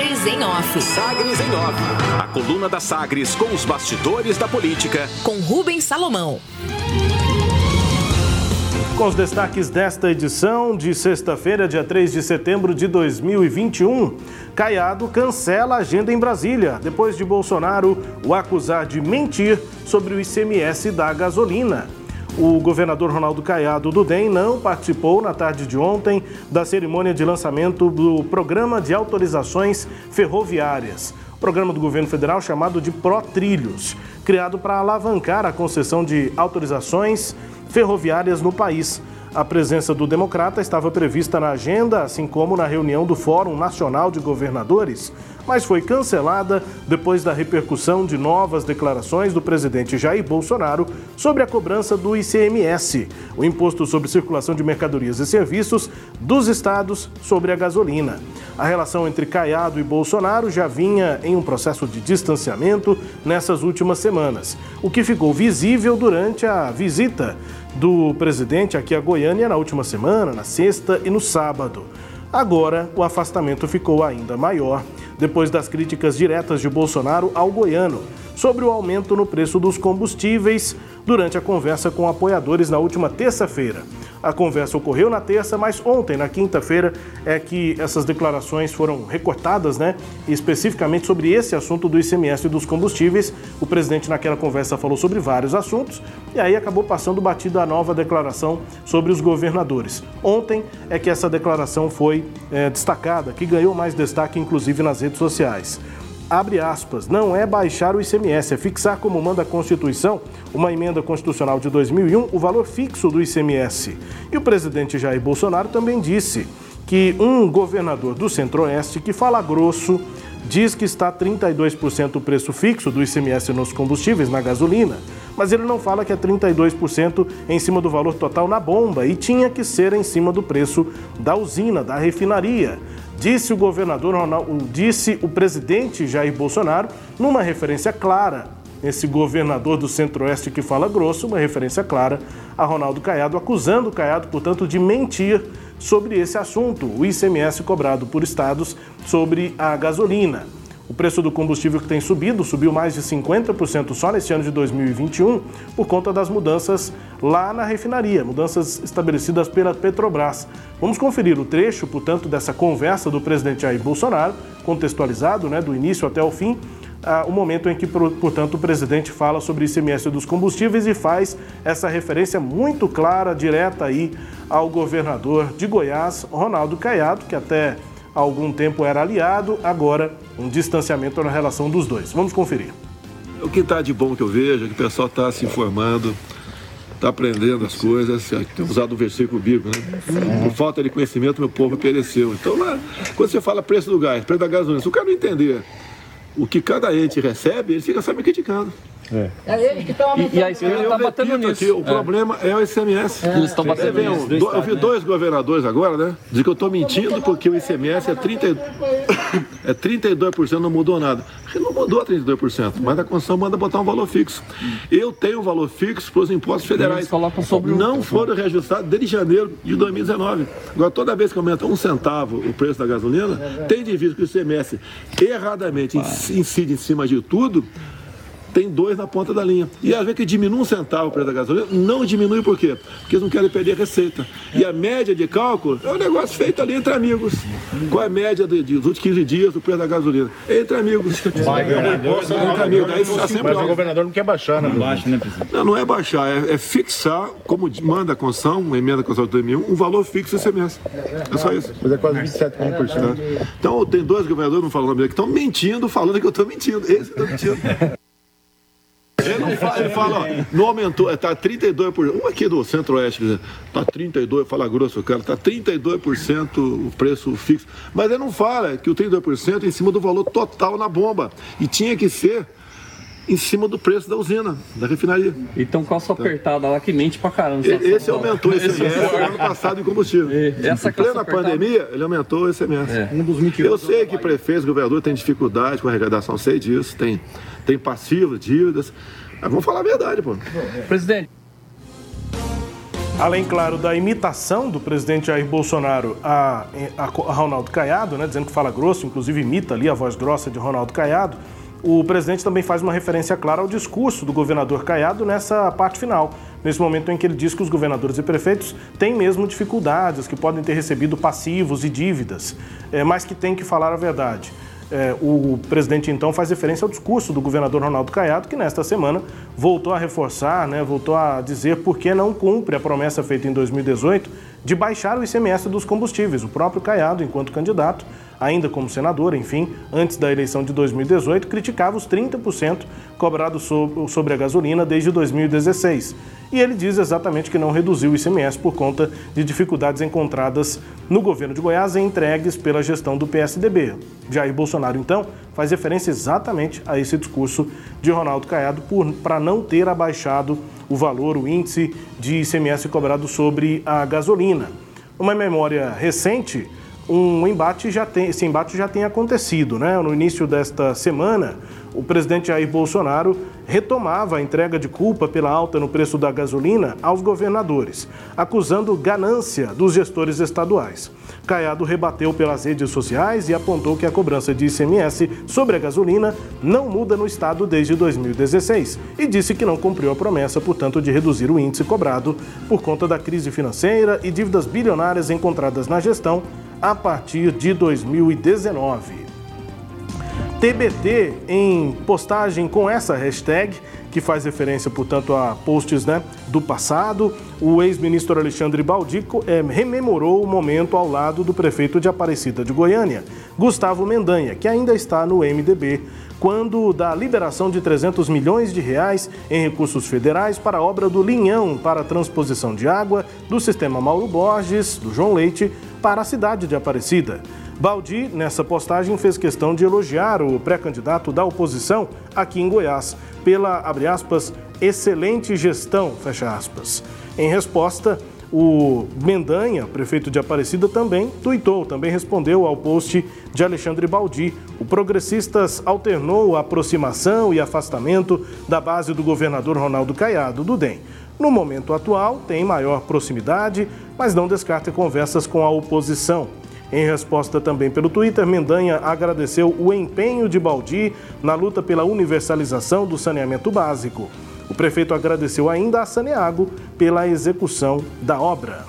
Sagres em Off. Sagres em Off. A coluna da Sagres com os bastidores da política. Com Rubens Salomão. Com os destaques desta edição de sexta-feira, dia 3 de setembro de 2021. Caiado cancela a agenda em Brasília, depois de Bolsonaro o acusar de mentir sobre o ICMS da gasolina. O governador Ronaldo Caiado do DEM não participou na tarde de ontem da cerimônia de lançamento do Programa de Autorizações Ferroviárias, programa do governo federal chamado de ProTrilhos, criado para alavancar a concessão de autorizações ferroviárias no país. A presença do democrata estava prevista na agenda, assim como na reunião do Fórum Nacional de Governadores, mas foi cancelada depois da repercussão de novas declarações do presidente Jair Bolsonaro sobre a cobrança do ICMS, o Imposto sobre Circulação de Mercadorias e Serviços, dos estados sobre a gasolina. A relação entre Caiado e Bolsonaro já vinha em um processo de distanciamento nessas últimas semanas, o que ficou visível durante a visita do presidente aqui a Goiânia na última semana, na sexta e no sábado. Agora, o afastamento ficou ainda maior depois das críticas diretas de Bolsonaro ao goiano sobre o aumento no preço dos combustíveis durante a conversa com apoiadores na última terça-feira. A conversa ocorreu na terça, mas ontem, na quinta-feira, é que essas declarações foram recortadas, né? Especificamente sobre esse assunto do ICMS e dos combustíveis. O presidente, naquela conversa, falou sobre vários assuntos e aí acabou passando batida a nova declaração sobre os governadores. Ontem é que essa declaração foi é, destacada, que ganhou mais destaque, inclusive nas redes sociais abre aspas, não é baixar o ICMS, é fixar como manda a Constituição, uma emenda constitucional de 2001, o valor fixo do ICMS. E o presidente Jair Bolsonaro também disse que um governador do Centro-Oeste que fala grosso diz que está 32% o preço fixo do ICMS nos combustíveis, na gasolina, mas ele não fala que é 32% em cima do valor total na bomba e tinha que ser em cima do preço da usina, da refinaria disse o governador Ronaldo, disse o presidente Jair Bolsonaro, numa referência clara, esse governador do Centro-Oeste que fala grosso, uma referência clara a Ronaldo Caiado, acusando Caiado, portanto, de mentir sobre esse assunto, o ICMS cobrado por estados sobre a gasolina. O preço do combustível que tem subido, subiu mais de 50% só nesse ano de 2021, por conta das mudanças lá na refinaria, mudanças estabelecidas pela Petrobras. Vamos conferir o trecho, portanto, dessa conversa do presidente Jair Bolsonaro, contextualizado, né, do início até o fim, ah, o momento em que, portanto, o presidente fala sobre ICMS dos combustíveis e faz essa referência muito clara, direta aí ao governador de Goiás, Ronaldo Caiado, que até há algum tempo era aliado, agora um distanciamento na relação dos dois. Vamos conferir. O que está de bom que eu vejo é que o pessoal está se informando, está aprendendo as coisas, tem usado o versículo bíblico, né? Por falta de conhecimento, meu povo pereceu. Então, lá, quando você fala preço do gás, preço da gasolina, se o cara não entender o que cada ente recebe, ele fica só me criticando. É. é eles que estão E, e a esquerda está batendo nisso. Aqui, o é. problema é o ICMS. É. Eles estão batendo nisso. Eu, eu vi dois governadores agora, né? Dizer que eu estou mentindo porque o ICMS é, 30, é 32%, não mudou nada. Não mudou 32%, mas a Constituição manda botar um valor fixo. Eu tenho um valor fixo para os impostos federais. Sobre não foram reajustados desde janeiro de 2019. Agora, toda vez que aumenta um centavo o preço da gasolina, tem de vista que o ICMS erradamente incide em cima de tudo tem dois na ponta da linha. E às vezes que diminui um centavo o preço da gasolina, não diminui por quê? Porque eles não querem perder receita. E a média de cálculo é um negócio feito ali entre amigos. Qual é a média de, de, dos últimos 15 dias do preço da gasolina? Entre amigos. Vai, governador, entre amigos. Daí está sempre mas o governador não quer baixar, né? Baixa, né, presidente? Não, não é baixar, é, é fixar, como manda a Constituição, uma emenda Constituição de 2001, um valor fixo esse mês. É só isso. Mas é quase 27,1%. Então, tem dois governadores, não falam o nome que estão mentindo, falando que eu estou mentindo. Esse está mentindo. Ele, não fala, ele fala, ó, não aumentou, está 32%. Um aqui do Centro-Oeste, está 32%, fala grosso, cara, está 32% o preço fixo. Mas ele não fala que o 32% é em cima do valor total na bomba. E tinha que ser em cima do preço da usina, da refinaria. Então, com a sua apertada lá que mente pra caramba. Esse aumentou esse ICMS no ano passado em combustível. Essa em plena pandemia, ele aumentou o ICMS. É. Um dos Eu sei que prefeitos, governador tem dificuldade com a arrecadação, sei disso, tem, tem passivos, dívidas. Mas vamos falar a verdade, pô. Presidente. Além, claro, da imitação do presidente Jair Bolsonaro a, a, a Ronaldo Caiado, né, dizendo que fala grosso, inclusive imita ali a voz grossa de Ronaldo Caiado, o presidente também faz uma referência clara ao discurso do governador Caiado nessa parte final, nesse momento em que ele diz que os governadores e prefeitos têm mesmo dificuldades, que podem ter recebido passivos e dívidas, é, mas que têm que falar a verdade. É, o presidente então faz referência ao discurso do governador Ronaldo Caiado, que nesta semana voltou a reforçar, né, voltou a dizer por que não cumpre a promessa feita em 2018 de baixar o ICMS dos combustíveis. O próprio Caiado, enquanto candidato, ainda como senador, enfim, antes da eleição de 2018, criticava os 30% cobrados sobre a gasolina desde 2016. E ele diz exatamente que não reduziu o ICMS por conta de dificuldades encontradas no governo de Goiás e entregues pela gestão do PSDB. Jair Bolsonaro, então, faz referência exatamente a esse discurso de Ronaldo Caiado para não ter abaixado o valor, o índice de ICMS cobrado sobre a gasolina. Uma memória recente, um embate já tem, esse embate já tem acontecido, né? No início desta semana, o presidente Jair Bolsonaro retomava a entrega de culpa pela alta no preço da gasolina aos governadores, acusando ganância dos gestores estaduais. Caiado rebateu pelas redes sociais e apontou que a cobrança de ICMS sobre a gasolina não muda no estado desde 2016 e disse que não cumpriu a promessa, portanto, de reduzir o índice cobrado por conta da crise financeira e dívidas bilionárias encontradas na gestão a partir de 2019. TBT em postagem com essa hashtag, que faz referência, portanto, a posts né, do passado. O ex-ministro Alexandre Baldico é, rememorou o momento ao lado do prefeito de Aparecida de Goiânia, Gustavo Mendanha, que ainda está no MDB, quando da liberação de 300 milhões de reais em recursos federais para a obra do Linhão para a transposição de água do sistema Mauro Borges, do João Leite, para a cidade de Aparecida. Baldi, nessa postagem, fez questão de elogiar o pré-candidato da oposição aqui em Goiás pela, abre aspas, excelente gestão, fecha aspas. Em resposta, o Mendanha, prefeito de Aparecida, também tuitou, também respondeu ao post de Alexandre Baldi. O Progressistas alternou a aproximação e afastamento da base do governador Ronaldo Caiado, do DEM. No momento atual, tem maior proximidade, mas não descarta conversas com a oposição. Em resposta também pelo Twitter, Mendanha agradeceu o empenho de Baldi na luta pela universalização do saneamento básico. O prefeito agradeceu ainda a Saneago pela execução da obra.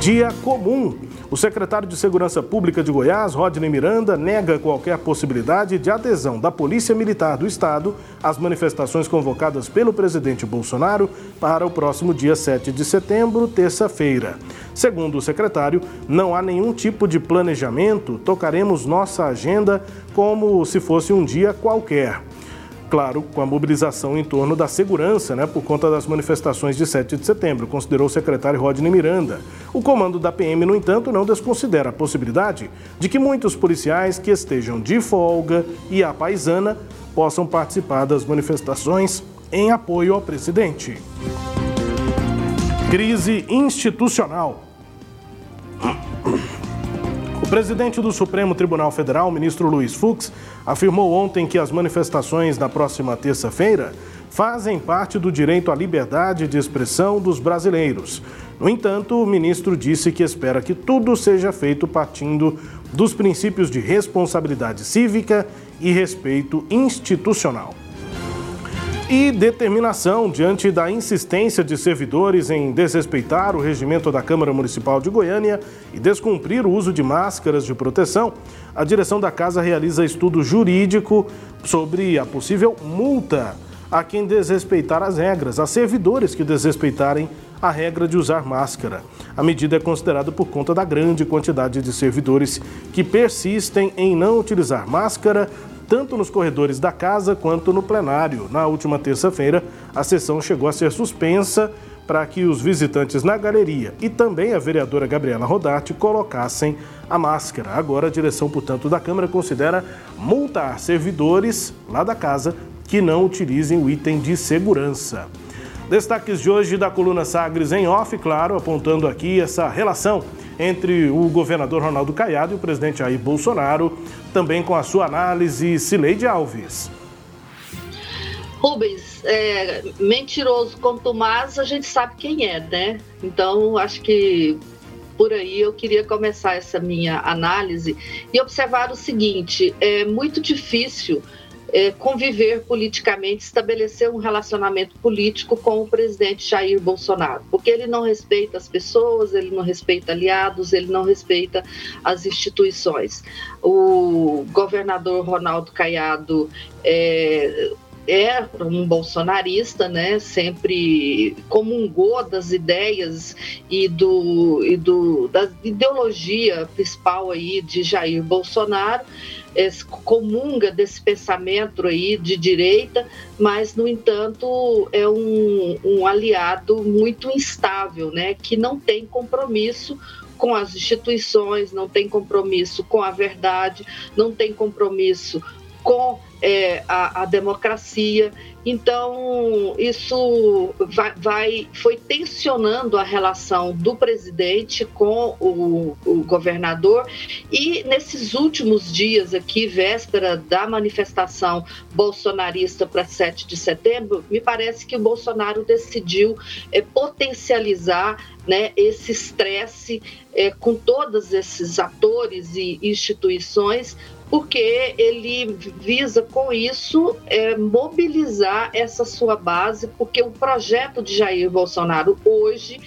Dia comum o secretário de Segurança Pública de Goiás, Rodney Miranda, nega qualquer possibilidade de adesão da Polícia Militar do Estado às manifestações convocadas pelo presidente Bolsonaro para o próximo dia 7 de setembro, terça-feira. Segundo o secretário, não há nenhum tipo de planejamento, tocaremos nossa agenda como se fosse um dia qualquer claro, com a mobilização em torno da segurança, né, por conta das manifestações de 7 de setembro, considerou o secretário Rodney Miranda. O comando da PM, no entanto, não desconsidera a possibilidade de que muitos policiais que estejam de folga e à paisana possam participar das manifestações em apoio ao presidente. Crise institucional. O presidente do Supremo Tribunal Federal, ministro Luiz Fux, afirmou ontem que as manifestações da próxima terça-feira fazem parte do direito à liberdade de expressão dos brasileiros. No entanto, o ministro disse que espera que tudo seja feito partindo dos princípios de responsabilidade cívica e respeito institucional e determinação diante da insistência de servidores em desrespeitar o regimento da Câmara Municipal de Goiânia e descumprir o uso de máscaras de proteção, a direção da casa realiza estudo jurídico sobre a possível multa a quem desrespeitar as regras, a servidores que desrespeitarem a regra de usar máscara. A medida é considerada por conta da grande quantidade de servidores que persistem em não utilizar máscara tanto nos corredores da casa quanto no plenário. Na última terça-feira, a sessão chegou a ser suspensa para que os visitantes na galeria e também a vereadora Gabriela Rodarte colocassem a máscara. Agora, a direção, portanto, da Câmara considera multar servidores lá da casa que não utilizem o item de segurança. Destaques de hoje da coluna Sagres em off, claro, apontando aqui essa relação entre o governador Ronaldo Caiado e o presidente Jair Bolsonaro, também com a sua análise Cileide Alves. Rubens, é, mentiroso contumaz, a gente sabe quem é, né? Então, acho que por aí eu queria começar essa minha análise e observar o seguinte: é muito difícil é, conviver politicamente, estabelecer um relacionamento político com o presidente Jair Bolsonaro, porque ele não respeita as pessoas, ele não respeita aliados, ele não respeita as instituições. O governador Ronaldo Caiado é, é um bolsonarista, né? Sempre comungou das ideias e do, e do da ideologia principal aí de Jair Bolsonaro. Comunga desse pensamento aí de direita, mas no entanto é um, um aliado muito instável, né? Que não tem compromisso com as instituições, não tem compromisso com a verdade, não tem compromisso com é, a, a, democracia. Então, isso vai, vai, foi tensionando a relação do presidente com o, o, governador. E nesses últimos dias aqui, véspera da manifestação bolsonarista para 7 de setembro, me parece que o Bolsonaro decidiu é, potencializar né, esse estresse é, com todos esses atores e instituições porque ele visa com isso é, mobilizar essa sua base, porque o projeto de Jair Bolsonaro hoje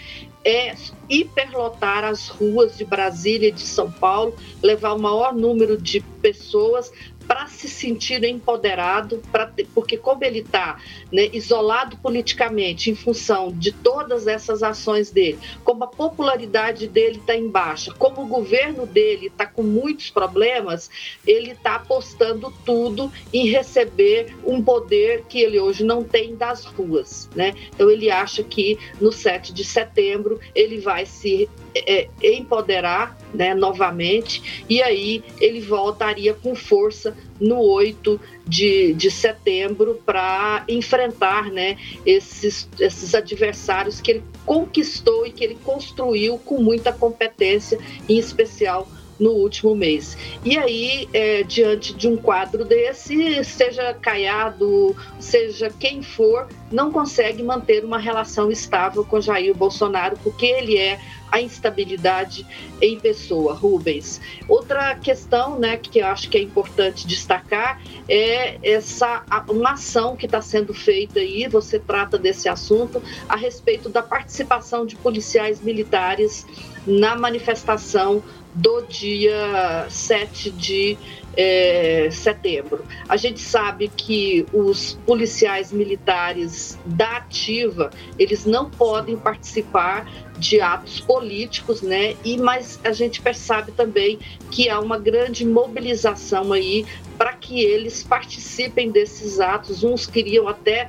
é hiperlotar as ruas de Brasília e de São Paulo, levar o maior número de pessoas para se sentir empoderado, pra, porque como ele está né, isolado politicamente em função de todas essas ações dele, como a popularidade dele está em baixa, como o governo dele está com muitos problemas, ele está apostando tudo em receber um poder que ele hoje não tem das ruas. Né? Então ele acha que no 7 de setembro ele vai se é, empoderar né, novamente, e aí ele voltaria com força no 8 de, de setembro para enfrentar né, esses, esses adversários que ele conquistou e que ele construiu com muita competência, em especial no último mês. E aí, é, diante de um quadro desse, seja Caiado, seja quem for, não consegue manter uma relação estável com Jair Bolsonaro, porque ele é a instabilidade em pessoa, Rubens. Outra questão, né, que eu acho que é importante destacar é essa uma ação que está sendo feita aí. Você trata desse assunto a respeito da participação de policiais militares na manifestação do dia 7 de é, setembro. A gente sabe que os policiais militares da ativa, eles não podem participar de atos políticos, né? E mas a gente percebe também que há uma grande mobilização aí para que eles participem desses atos. Uns queriam até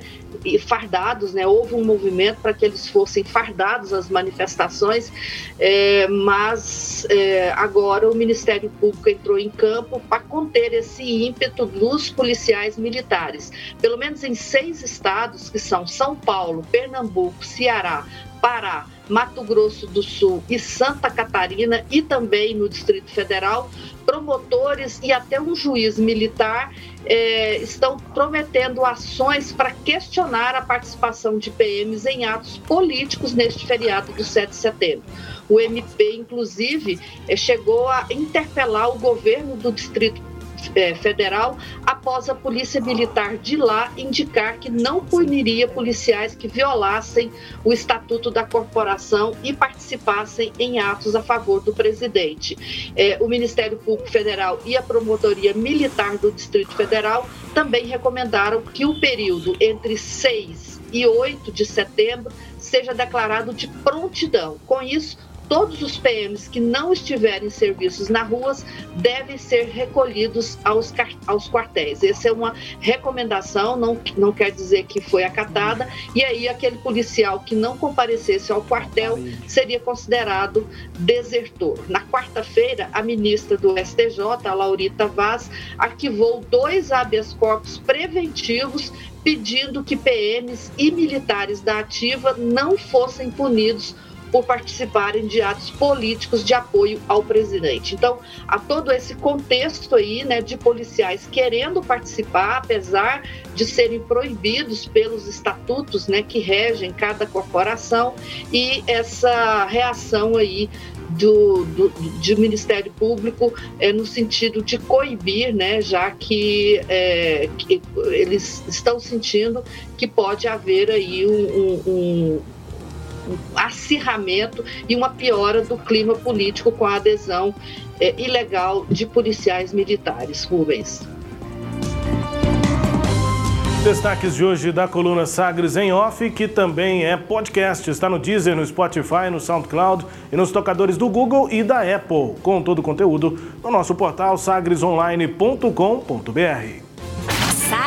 fardados, né? Houve um movimento para que eles fossem fardados às manifestações, é, mas é, agora o Ministério Público entrou em campo para conter esse ímpeto dos policiais militares. Pelo menos em seis estados, que são São Paulo, Pernambuco, Ceará, Pará, Mato Grosso do Sul e Santa Catarina e também no Distrito Federal, promotores e até um juiz militar é, estão prometendo ações para questionar a participação de PMs em atos políticos neste feriado do 7 de setembro. O MP, inclusive, é, chegou a interpelar o governo do Distrito é, Federal após a Polícia Militar de lá indicar que não puniria policiais que violassem o Estatuto da Corporação e participassem em atos a favor do presidente. É, o Ministério Público Federal e a Promotoria Militar do Distrito Federal também recomendaram que o período entre 6 e 8 de setembro seja declarado de prontidão. Com isso, todos os PMs que não estiverem serviços na ruas devem ser recolhidos aos, aos quartéis. Essa é uma recomendação, não, não quer dizer que foi acatada, e aí aquele policial que não comparecesse ao quartel seria considerado desertor. Na quarta-feira, a ministra do STJ, a Laurita Vaz, arquivou dois habeas corpus preventivos pedindo que PMs e militares da ativa não fossem punidos por participarem de atos políticos de apoio ao presidente. Então, há todo esse contexto aí, né, de policiais querendo participar, apesar de serem proibidos pelos estatutos, né, que regem cada corporação e essa reação aí do, do, Ministério Público é, no sentido de coibir, né, já que, é, que, eles estão sentindo que pode haver aí um, um, um acirramento e uma piora do clima político com a adesão é, ilegal de policiais militares. Rubens. Destaques de hoje da coluna Sagres em Off, que também é podcast. Está no Deezer, no Spotify, no SoundCloud e nos tocadores do Google e da Apple. Com todo o conteúdo no nosso portal sagresonline.com.br.